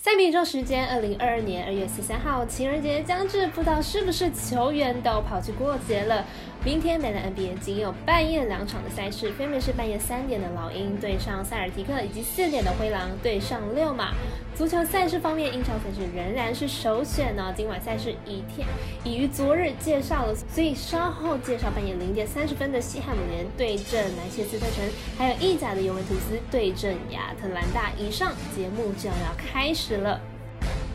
赛比宇宙时间，二零二二年二月十三号，情人节将至，不知道是不是球员都跑去过节了。明天美兰 NBA 仅有半夜两场的赛事，分别是半夜三点的老鹰对上塞尔提克，以及四点的灰狼对上六马。足球赛事方面，英超赛事仍然是首选呢。今晚赛事已天已于昨日介绍了，所以稍后介绍半夜零点三十分的西汉姆联对阵莱切斯特城，还有意甲的尤文图斯对阵亚特兰大。以上节目就要开始了。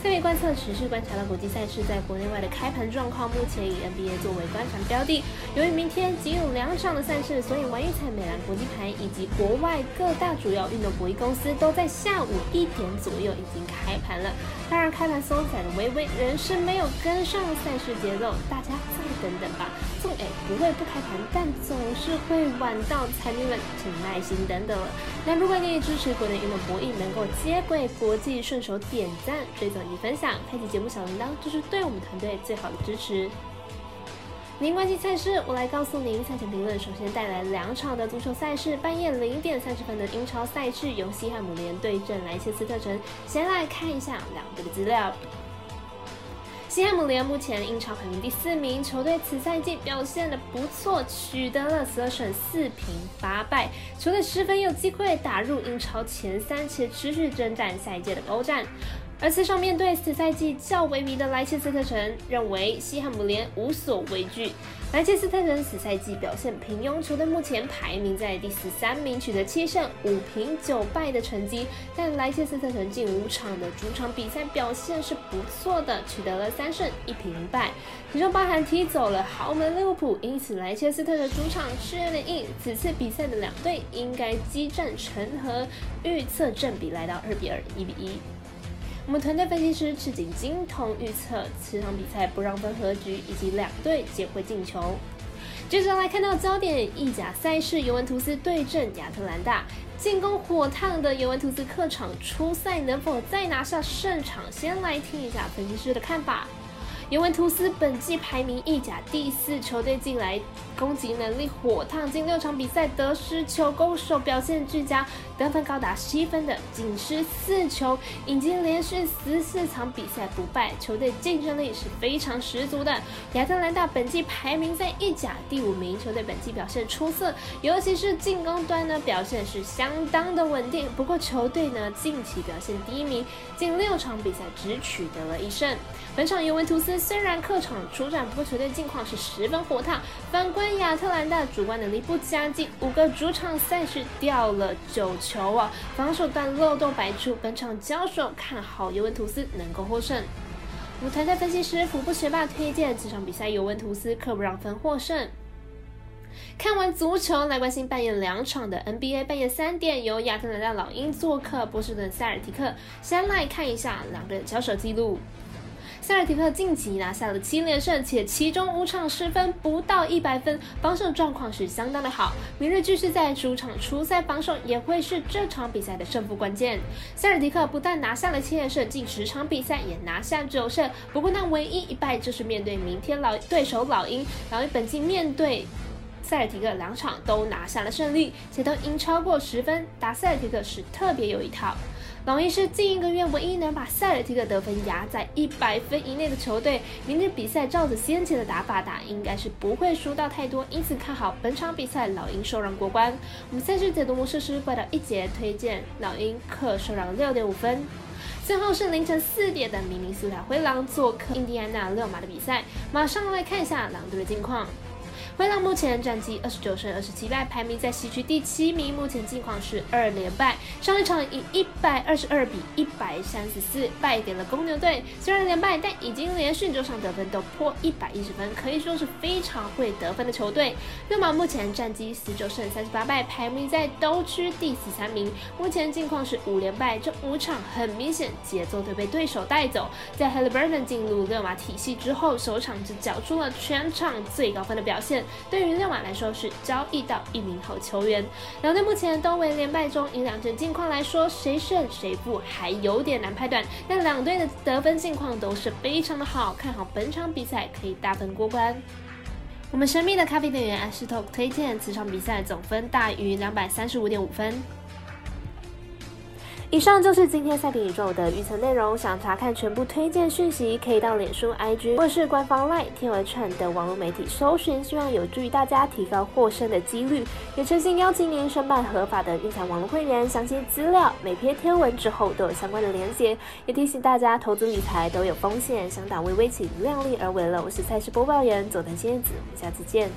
赛位观测持续观察到国际赛事在国内外的开盘状况，目前以 NBA 作为观察标的。由于明天仅有两场的赛事，所以玩运彩、美兰国际盘以及国外各大主要运动博弈公司都在下午一点左右已经开盘了。当然，开盘松散的微微仍是没有跟上赛事节奏，大家再等等吧。纵哎不会不开盘，但总是会晚到，彩迷们请耐心等等了。那如果你也支持国内运动博弈能够接轨国际，顺手点赞、追踪。及分享，开启节目小铃铛，就是对我们团队最好的支持。您关心赛事，我来告诉您赛前评论。首先带来两场的足球赛事，半夜零点三十分的英超赛事，由西汉姆联对阵莱切斯特城。先来看一下两队的资料。西汉姆联目前英超排名第四名，球队此赛季表现的不错，取得了十二胜四平八败，球队十分有机会打入英超前三，且持续征战下一届的欧战。而此场面对此赛季较为迷的莱切斯特城，认为西汉姆联无所畏惧。莱切斯特城此赛季表现平庸，球队目前排名在第十三名，取得七胜五平九败的成绩。但莱切斯特城近五场的主场比赛表现是不错的，取得了三胜一平一败，其中包含踢走了豪门利物浦，因此莱切斯特的主场是有点硬。此次比赛的两队应该激战成和，预测正比来到二比二一比一。我们团队分析师赤井金童预测此场比赛不让分和局，以及两队皆会进球。接着来看到焦点意甲赛事，尤文图斯对阵亚特兰大，进攻火烫的尤文图斯客场初赛能否再拿下胜场？先来听一下分析师的看法。尤文图斯本季排名意甲第四，球队近来攻击能力火烫，近六场比赛得失球攻守表现俱佳，得分高达七分的仅失四球，已经连续十四场比赛不败，球队竞争力是非常十足的。亚特兰大本季排名在意甲第五名，球队本季表现出色，尤其是进攻端呢表现是相当的稳定。不过球队呢近期表现低迷，近六场比赛只取得了一胜。本场尤文图斯。虽然客场出战，不过球队近况是十分火烫。反亚特兰大，主观能力不佳，近五个主场赛事掉了九球啊，防守端漏洞百出。本场交手，看好尤文图斯能够获胜。我们团队分析师福布学霸推荐这场比赛尤文图斯克不让分获胜。看完足球，来关心半夜两场的 NBA。半夜三点，由亚特兰大老鹰做客波士顿塞尔提克。先来看一下两队交手记录。塞尔提克近期拿下了七连胜，且其中五场失分不到一百分，防守状况是相当的好。明日继续在主场出赛，防守也会是这场比赛的胜负关键。塞尔提克不但拿下了七连胜，近十场比赛也拿下九胜。不过那唯一一败就是面对明天老对手老鹰，老鹰本季面对塞尔提克两场都拿下了胜利，且都赢超过十分，打塞尔提克是特别有一套。老鹰是近一个月唯一能把塞尔提克得分压在一百分以内的球队。明日比赛照着先前的打法打，应该是不会输到太多，因此看好本场比赛老鹰受让过关。我们赛事解读模式是怪盗一节推荐老鹰客受让六点五分。最后是凌晨四点的明尼苏达灰狼做客印第安纳六马的比赛，马上来看一下狼队的近况。灰狼目前战绩二十九胜二十七败，排名在西区第七名。目前近况是二连败，上一场以一百二十二比一百三十四败给了公牛队。虽然连败，但已经连续九场得分都破一百一十分，可以说是非常会得分的球队。六马目前战绩十九胜三十八败，排名在东区第十三名。目前近况是五连败，这五场很明显节奏都被对手带走。在 Halliburton 进入六马体系之后，首场只缴出了全场最高分的表现。对于六马来说是交易到一名好球员。两队目前都为连败中，以两阵近况来说，谁胜谁负还有点难判断。但两队的得分近况都是非常的好，看好本场比赛可以大分过关。我们神秘的咖啡店员 Ashtok 推荐此场比赛总分大于两百三十五点五分。以上就是今天赛评宇宙的预测内容。想查看全部推荐讯息，可以到脸书、IG 或是官方 LINE 天文串的网络媒体搜寻，希望有助于大家提高获胜的几率。也诚心邀请您申办合法的运彩网络会员，详细资料每篇天文之后都有相关的连结。也提醒大家，投资理财都有风险，想打微微请量力而为了。我是赛事播报员佐藤仙子，我们下次见。